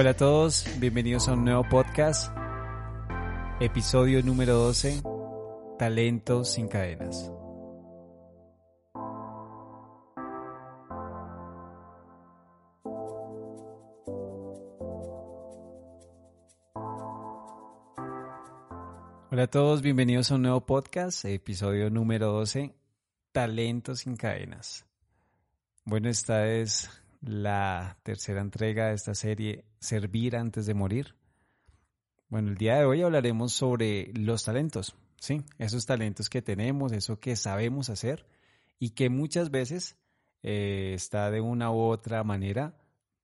Hola a todos, bienvenidos a un nuevo podcast, episodio número 12, Talentos sin cadenas. Hola a todos, bienvenidos a un nuevo podcast, episodio número 12, Talentos sin cadenas. Bueno, esta es la tercera entrega de esta serie, Servir antes de morir. Bueno, el día de hoy hablaremos sobre los talentos, ¿sí? Esos talentos que tenemos, eso que sabemos hacer y que muchas veces eh, está de una u otra manera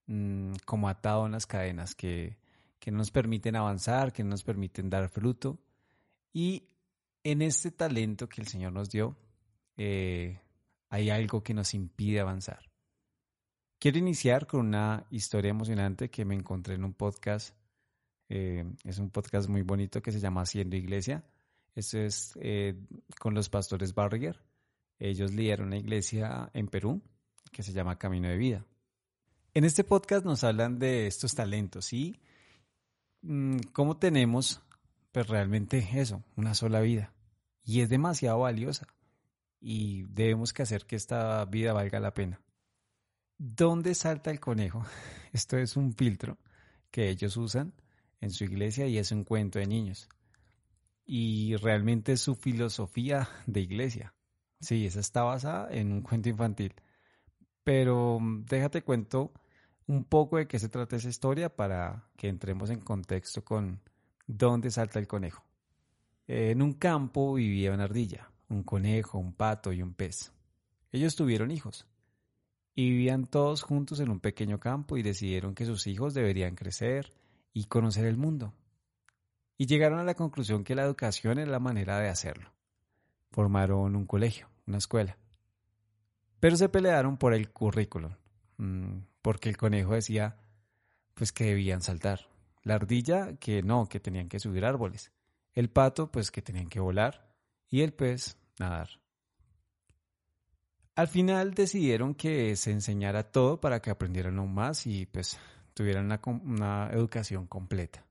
mm, como atado en las cadenas que, que no nos permiten avanzar, que no nos permiten dar fruto. Y en este talento que el Señor nos dio, eh, hay algo que nos impide avanzar. Quiero iniciar con una historia emocionante que me encontré en un podcast. Eh, es un podcast muy bonito que se llama Haciendo Iglesia. Esto es eh, con los pastores Barriger. Ellos lideran una iglesia en Perú que se llama Camino de Vida. En este podcast nos hablan de estos talentos y mm, cómo tenemos pues realmente eso, una sola vida. Y es demasiado valiosa. Y debemos que hacer que esta vida valga la pena. ¿Dónde salta el conejo? Esto es un filtro que ellos usan en su iglesia y es un cuento de niños. Y realmente es su filosofía de iglesia. Sí, esa está basada en un cuento infantil. Pero mm, déjate cuento un poco de qué se trata esa historia para que entremos en contexto con dónde salta el conejo. En un campo vivía una ardilla, un conejo, un pato y un pez. Ellos tuvieron hijos y vivían todos juntos en un pequeño campo y decidieron que sus hijos deberían crecer y conocer el mundo. Y llegaron a la conclusión que la educación era la manera de hacerlo. Formaron un colegio, una escuela. Pero se pelearon por el currículum, mm, porque el conejo decía pues que debían saltar. La ardilla que no, que tenían que subir árboles. El pato pues que tenían que volar y el pez nadar. Al final decidieron que se enseñara todo para que aprendieran aún más y pues tuvieran una, educación completa.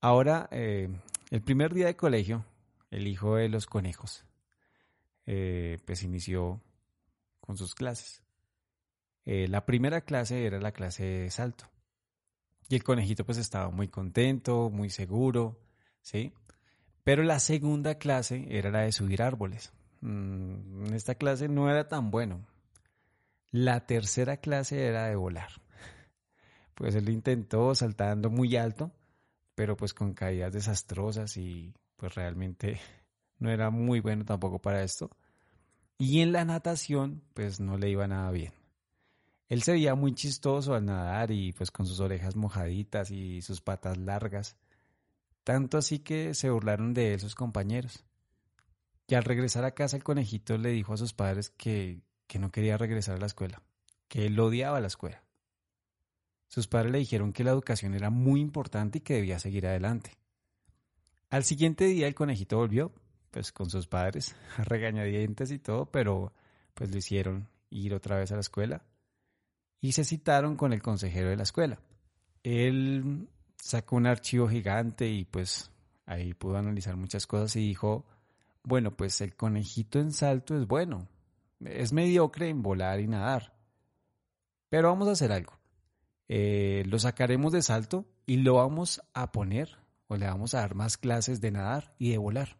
Ahora, eh, el primer día de colegio, el hijo de los conejos, eh, pues inició con sus clases. Eh, la primera clase era la clase de salto. Y el conejito pues estaba muy contento, muy seguro, ¿sí? Pero la segunda clase era la de subir árboles. Mm, en esta clase no era tan bueno. La tercera clase era de volar. Pues él intentó saltando muy alto, pero pues con caídas desastrosas y pues realmente no era muy bueno tampoco para esto. Y en la natación pues no le iba nada bien. Él se veía muy chistoso al nadar y pues con sus orejas mojaditas y sus patas largas. Tanto así que se burlaron de él sus compañeros. Y al regresar a casa el conejito le dijo a sus padres que, que no quería regresar a la escuela, que él odiaba la escuela. Sus padres le dijeron que la educación era muy importante y que debía seguir adelante. Al siguiente día el conejito volvió, pues con sus padres, a regañadientes y todo, pero pues le hicieron ir otra vez a la escuela y se citaron con el consejero de la escuela. Él sacó un archivo gigante y pues ahí pudo analizar muchas cosas y dijo, bueno, pues el conejito en salto es bueno. Es mediocre en volar y nadar. Pero vamos a hacer algo. Eh, lo sacaremos de salto y lo vamos a poner o le vamos a dar más clases de nadar y de volar.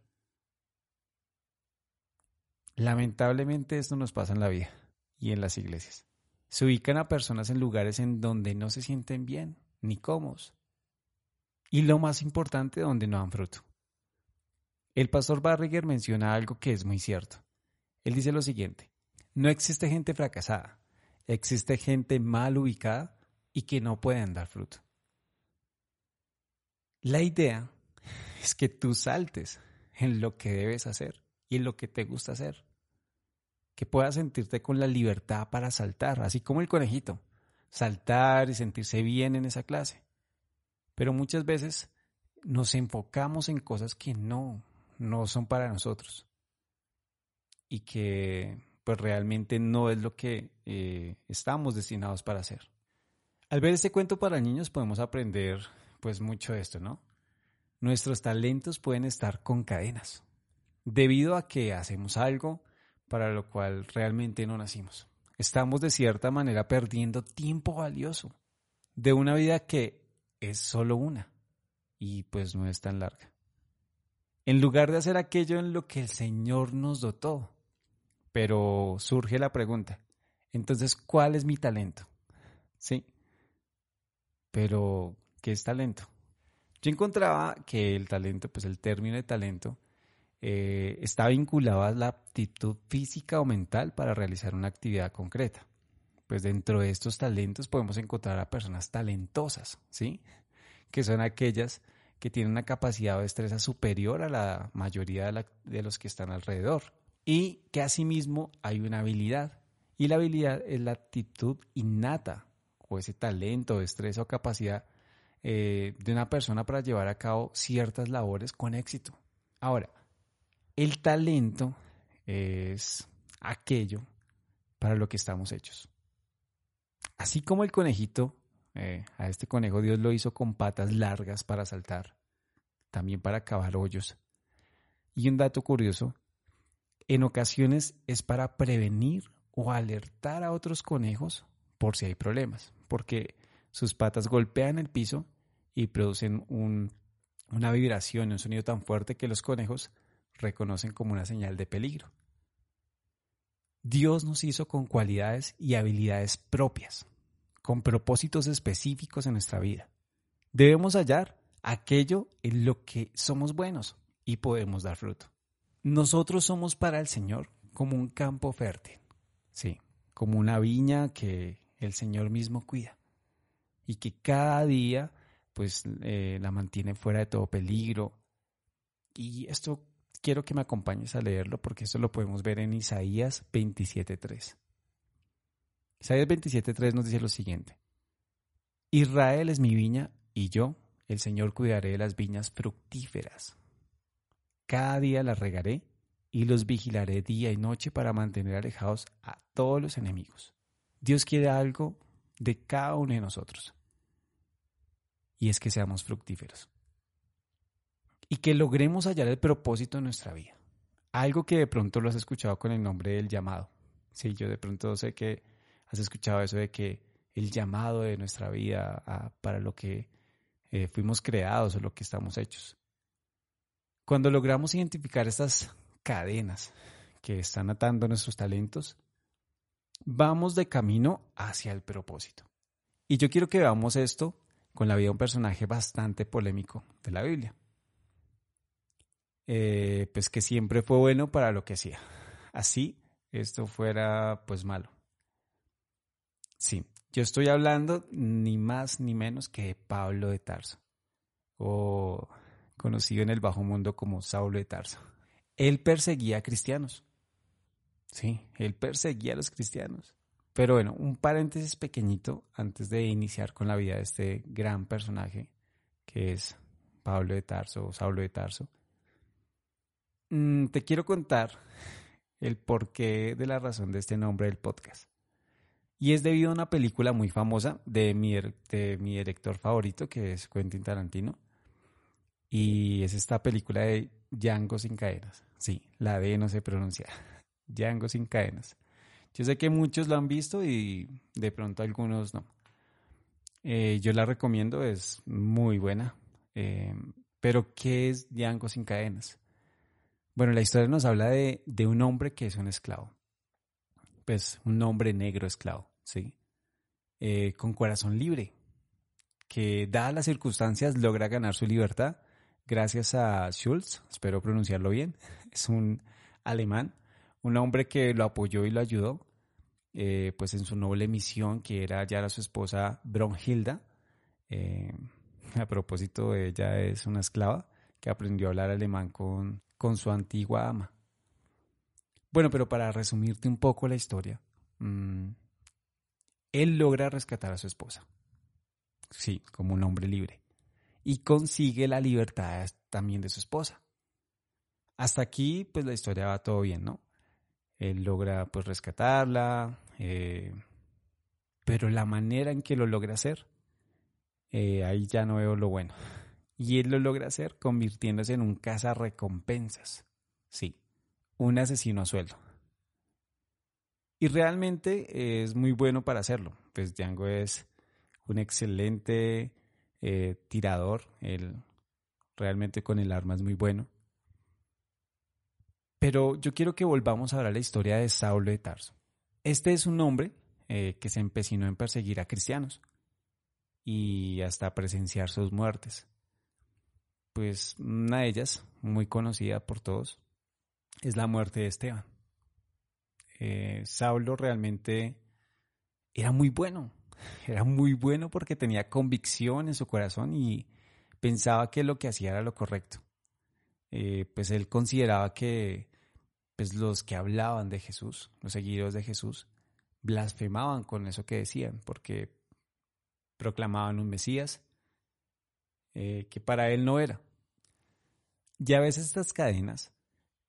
Lamentablemente esto nos pasa en la vida y en las iglesias. Se ubican a personas en lugares en donde no se sienten bien ni cómodos. Y lo más importante, donde no dan fruto. El pastor Barriger menciona algo que es muy cierto. Él dice lo siguiente, no existe gente fracasada, existe gente mal ubicada y que no pueden dar fruto. La idea es que tú saltes en lo que debes hacer y en lo que te gusta hacer. Que puedas sentirte con la libertad para saltar, así como el conejito, saltar y sentirse bien en esa clase. Pero muchas veces nos enfocamos en cosas que no, no son para nosotros y que pues realmente no es lo que eh, estamos destinados para hacer. Al ver este cuento para niños podemos aprender pues mucho de esto, ¿no? Nuestros talentos pueden estar con cadenas, debido a que hacemos algo para lo cual realmente no nacimos. Estamos de cierta manera perdiendo tiempo valioso de una vida que es solo una y pues no es tan larga. En lugar de hacer aquello en lo que el Señor nos dotó. Pero surge la pregunta, entonces, ¿cuál es mi talento? Sí. Pero, ¿qué es talento? Yo encontraba que el talento, pues el término de talento, eh, está vinculado a la aptitud física o mental para realizar una actividad concreta. Pues dentro de estos talentos podemos encontrar a personas talentosas, ¿sí? Que son aquellas que tienen una capacidad de destreza superior a la mayoría de, de los que están alrededor y que asimismo hay una habilidad. Y la habilidad es la actitud innata o ese talento, destreza o capacidad eh, de una persona para llevar a cabo ciertas labores con éxito. Ahora, el talento es aquello para lo que estamos hechos. Así como el conejito, eh, a este conejo Dios lo hizo con patas largas para saltar, también para cavar hoyos. Y un dato curioso, en ocasiones es para prevenir o alertar a otros conejos por si hay problemas, porque sus patas golpean el piso y producen una vibración, un sonido tan fuerte que los conejos reconocen como una señal de peligro. Dios nos hizo con cualidades y habilidades propias, con propósitos específicos en nuestra vida. Debemos hallar aquello en lo que somos buenos y podemos dar fruto. Nosotros somos para el Señor como un campo fértil, sí, como una viña que el Señor mismo cuida y que cada día pues eh, la mantiene fuera de todo peligro. Y esto quiero que me acompañes a leerlo porque esto lo podemos ver en Isaías 27.3. Isaías 27.3 nos dice lo siguiente. Israel es mi viña y yo, el Señor, cuidaré de las viñas fructíferas. Cada día las regaré y los vigilaré día y noche para mantener alejados a todos los enemigos. Dios quiere algo de cada uno de nosotros y es que seamos fructíferos. Y que logremos hallar el propósito de nuestra vida. Algo que de pronto lo has escuchado con el nombre del llamado. Sí, yo de pronto sé que has escuchado eso de que el llamado de nuestra vida para lo que eh, fuimos creados o lo que estamos hechos. Cuando logramos identificar estas cadenas que están atando nuestros talentos, vamos de camino hacia el propósito. Y yo quiero que veamos esto con la vida de un personaje bastante polémico de la Biblia. Eh, pues que siempre fue bueno para lo que hacía. Así esto fuera pues malo. Sí, yo estoy hablando ni más ni menos que de Pablo de Tarso, o conocido en el bajo mundo como Saulo de Tarso. Él perseguía a cristianos. Sí, él perseguía a los cristianos. Pero bueno, un paréntesis pequeñito antes de iniciar con la vida de este gran personaje que es Pablo de Tarso o Saulo de Tarso. Mm, te quiero contar el porqué de la razón de este nombre del podcast. Y es debido a una película muy famosa de mi, de mi director favorito, que es Quentin Tarantino. Y es esta película de Django sin cadenas. Sí, la D no se pronuncia. Django sin cadenas. Yo sé que muchos lo han visto y de pronto algunos no. Eh, yo la recomiendo, es muy buena. Eh, pero, ¿qué es Django sin cadenas? Bueno, la historia nos habla de, un hombre que es un esclavo. Pues un hombre negro esclavo, ¿sí? Eh, con corazón libre, que dadas las circunstancias logra ganar su libertad gracias a Schulz, espero pronunciarlo bien, es un alemán, un hombre que lo apoyó y lo ayudó eh, pues en su noble misión, que era hallar a su esposa Bronhilda. Eh, a propósito, ella es una esclava que aprendió a hablar alemán con, con su antigua ama. Bueno, pero para resumirte un poco la historia, mm, él logra rescatar a su esposa. Sí, como un hombre libre. Y consigue la libertad también de su esposa. Hasta aquí, pues la historia va todo bien, ¿no? Él logra pues rescatarla, eh, pero la manera en que lo logra hacer, eh, ahí ya no veo lo bueno. Y él lo logra hacer convirtiéndose en un recompensas. Sí, un asesino a sueldo. Y realmente es muy bueno para hacerlo. Pues Django es un excelente eh, tirador. Él realmente con el arma es muy bueno. Pero yo quiero que volvamos a ver la historia de Saulo de Tarso. Este es un hombre eh, que se empecinó en perseguir a cristianos y hasta presenciar sus muertes. Pues una de ellas, muy conocida por todos, es la muerte de Esteban. Eh, Saulo realmente era muy bueno, era muy bueno porque tenía convicción en su corazón y pensaba que lo que hacía era lo correcto. Eh, pues él consideraba que pues los que hablaban de Jesús, los seguidores de Jesús, blasfemaban con eso que decían, porque proclamaban un Mesías eh, que para él no era. Y a veces estas cadenas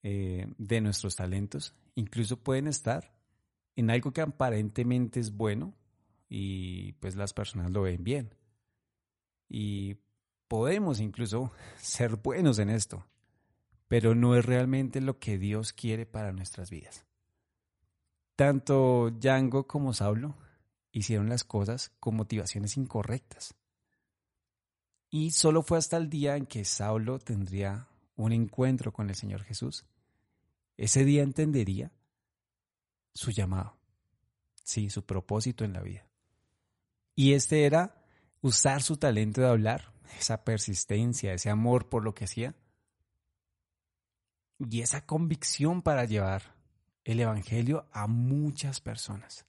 eh, de nuestros talentos incluso pueden estar en algo que aparentemente es bueno y pues las personas lo ven bien. Y podemos incluso ser buenos en esto, pero no es realmente lo que Dios quiere para nuestras vidas. Tanto Django como Saulo hicieron las cosas con motivaciones incorrectas. Y solo fue hasta el día en que Saulo tendría un encuentro con el Señor Jesús. Ese día entendería su llamado, sí, su propósito en la vida. Y este era usar su talento de hablar, esa persistencia, ese amor por lo que hacía, y esa convicción para llevar el Evangelio a muchas personas,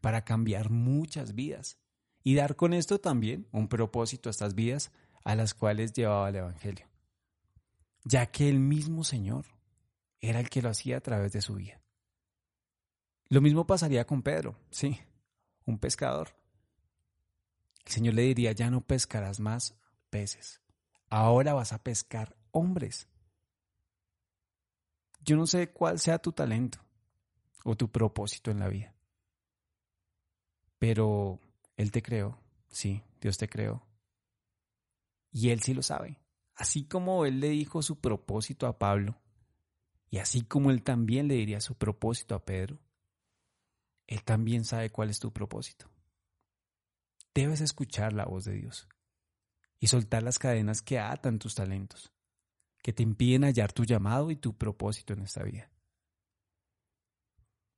para cambiar muchas vidas y dar con esto también un propósito a estas vidas a las cuales llevaba el Evangelio ya que el mismo Señor era el que lo hacía a través de su vida. Lo mismo pasaría con Pedro, sí, un pescador. El Señor le diría, ya no pescarás más peces, ahora vas a pescar hombres. Yo no sé cuál sea tu talento o tu propósito en la vida, pero Él te creó, sí, Dios te creó, y Él sí lo sabe así como él le dijo su propósito a Pablo, y así como él también le diría su propósito a Pedro, él también sabe cuál es tu propósito. Debes escuchar la voz de Dios y soltar las cadenas que atan tus talentos, que te impiden hallar tu llamado y tu propósito en esta vida.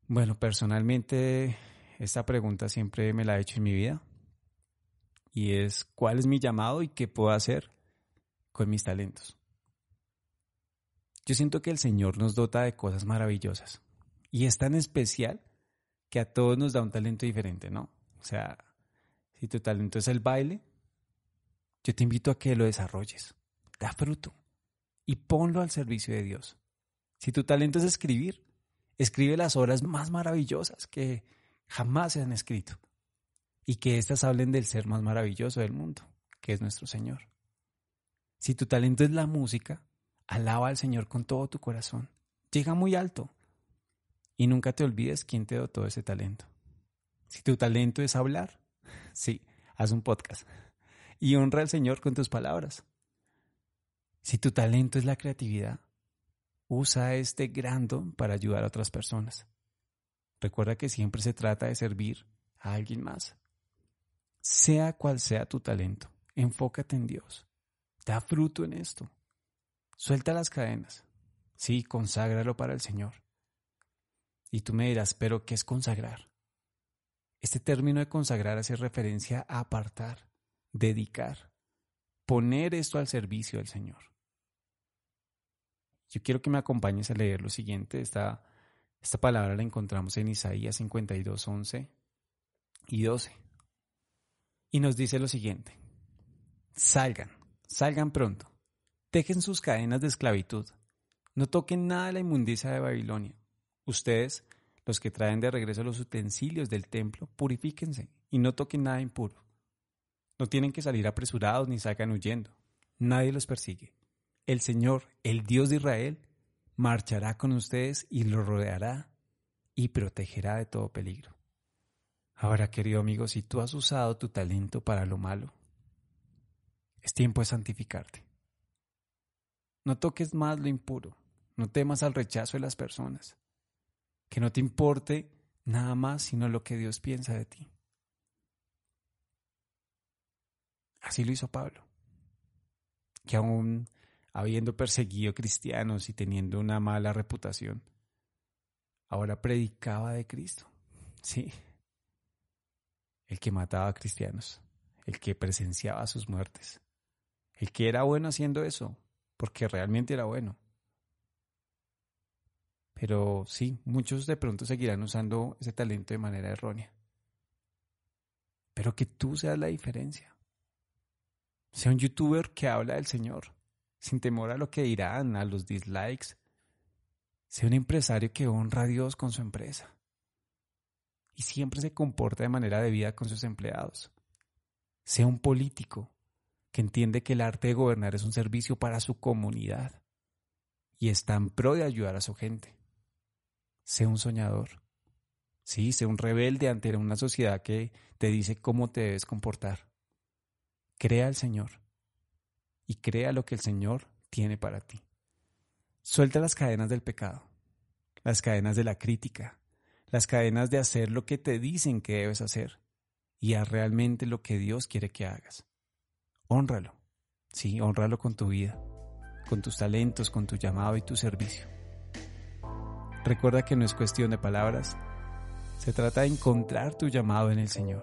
Bueno, personalmente esta pregunta siempre me la he hecho en mi vida y es ¿cuál es mi llamado y qué puedo hacer con mis talentos. Yo siento que el Señor nos dota de cosas maravillosas y es tan especial que a todos nos da un talento diferente, ¿no? O sea, si tu talento es el baile, yo te invito a que lo desarrolles, da fruto y ponlo al servicio de Dios. Si tu talento es escribir, escribe las obras más maravillosas que jamás se han escrito y que éstas hablen del ser más maravilloso del mundo, que es nuestro Señor. Si tu talento es la música, alaba al Señor con todo tu corazón. Llega muy alto. Y nunca te olvides quién te todo ese talento. Si tu talento es hablar, sí, haz un podcast. Y honra al Señor con tus palabras. Si tu talento es la creatividad, usa este gran don para ayudar a otras personas. Recuerda que siempre se trata de servir a alguien más. Sea cual sea tu talento, enfócate en Dios. Da fruto en esto. Suelta las cadenas. Sí, conságralo para el Señor. Y tú me dirás, pero ¿qué es consagrar? Este término de consagrar hace referencia a apartar, dedicar, poner esto al servicio del Señor. Yo quiero que me acompañes a leer lo siguiente. Esta, esta palabra la encontramos en Isaías 52, 11 y 12. Y nos dice lo siguiente. Salgan, Salgan pronto. Dejen sus cadenas de esclavitud. No toquen nada la inmundicia de Babilonia. Ustedes, los que traen de regreso los utensilios del templo, purifíquense y no toquen nada impuro. No tienen que salir apresurados ni salgan huyendo. Nadie los persigue. El Señor, el Dios de Israel, marchará con ustedes y los rodeará y protegerá de todo peligro. Ahora, querido amigo, si tú has usado tu talento para lo malo, es tiempo de santificarte. No toques más lo impuro, no temas al rechazo de las personas, que no te importe nada más sino lo que Dios piensa de ti. Así lo hizo Pablo, que aún habiendo perseguido cristianos y teniendo una mala reputación, ahora predicaba de Cristo. Sí, el que mataba a cristianos, el que presenciaba sus muertes, el que era bueno haciendo eso, porque realmente era bueno. Pero sí, muchos de pronto seguirán usando ese talento de manera errónea. Pero que tú seas la diferencia. Sea un youtuber que habla del Señor, sin temor a lo que dirán, a los dislikes. Sea un empresario que honra a Dios con su empresa y siempre se comporta de manera debida con sus empleados. Sea un político que entiende que el arte de gobernar es un servicio para su comunidad y está en pro de ayudar a su gente. Sea un soñador. Sí, sea un rebelde ante una sociedad que te dice cómo te debes comportar. Crea al Señor y crea lo que el Señor tiene para ti. Suelta las cadenas del pecado, las cadenas de la crítica, las cadenas de hacer lo que te dicen que debes hacer y haz realmente lo que Dios quiere que hagas. Honralo, sí, honralo con tu vida, con tus talentos, con tu llamado y tu servicio. Recuerda que no es cuestión de palabras, se trata de encontrar tu llamado en el Señor,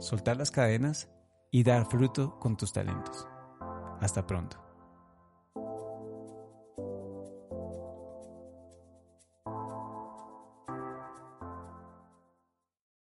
soltar las cadenas y dar fruto con tus talentos. Hasta pronto.